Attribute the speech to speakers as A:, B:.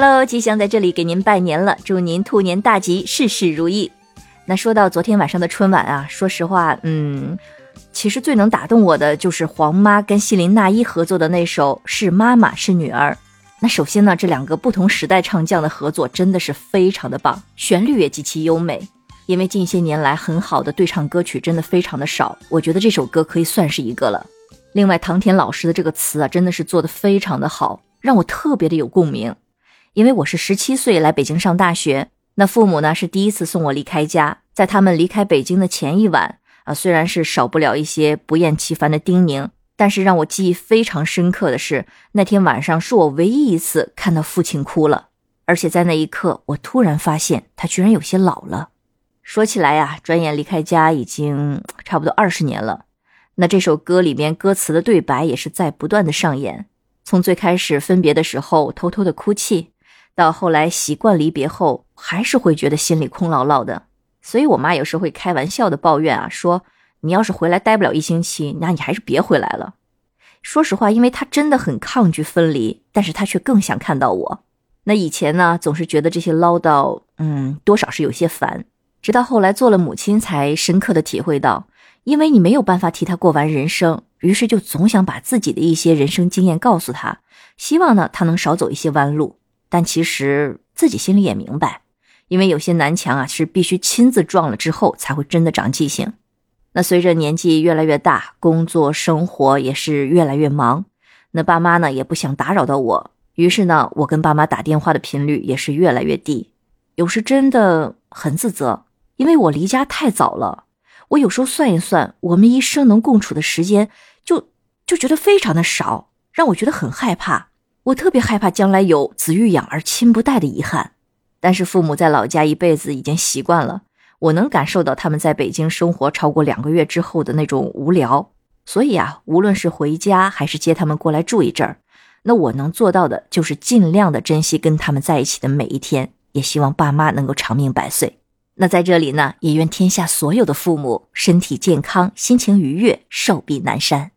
A: Hello，吉祥在这里给您拜年了，祝您兔年大吉，事事如意。那说到昨天晚上的春晚啊，说实话，嗯，其实最能打动我的就是黄妈跟希林娜依合作的那首《是妈妈是女儿》。那首先呢，这两个不同时代唱将的合作真的是非常的棒，旋律也极其优美。因为近些年来很好的对唱歌曲真的非常的少，我觉得这首歌可以算是一个了。另外，唐田老师的这个词啊，真的是做的非常的好，让我特别的有共鸣。因为我是十七岁来北京上大学，那父母呢是第一次送我离开家，在他们离开北京的前一晚啊，虽然是少不了一些不厌其烦的叮咛，但是让我记忆非常深刻的是，那天晚上是我唯一一次看到父亲哭了，而且在那一刻，我突然发现他居然有些老了。说起来呀，转眼离开家已经 差不多二十年了，那这首歌里面歌词的对白也是在不断的上演，从最开始分别的时候偷偷的哭泣。到后来习惯离别后，还是会觉得心里空落落的。所以我妈有时会开玩笑的抱怨啊，说你要是回来待不了一星期，那你还是别回来了。说实话，因为她真的很抗拒分离，但是她却更想看到我。那以前呢，总是觉得这些唠叨，嗯，多少是有些烦。直到后来做了母亲，才深刻的体会到，因为你没有办法替她过完人生，于是就总想把自己的一些人生经验告诉她，希望呢她能少走一些弯路。但其实自己心里也明白，因为有些南墙啊是必须亲自撞了之后才会真的长记性。那随着年纪越来越大，工作生活也是越来越忙，那爸妈呢也不想打扰到我，于是呢我跟爸妈打电话的频率也是越来越低。有时真的很自责，因为我离家太早了。我有时候算一算，我们一生能共处的时间就就觉得非常的少，让我觉得很害怕。我特别害怕将来有子欲养而亲不待的遗憾，但是父母在老家一辈子已经习惯了，我能感受到他们在北京生活超过两个月之后的那种无聊，所以啊，无论是回家还是接他们过来住一阵儿，那我能做到的就是尽量的珍惜跟他们在一起的每一天，也希望爸妈能够长命百岁。那在这里呢，也愿天下所有的父母身体健康，心情愉悦，寿比南山。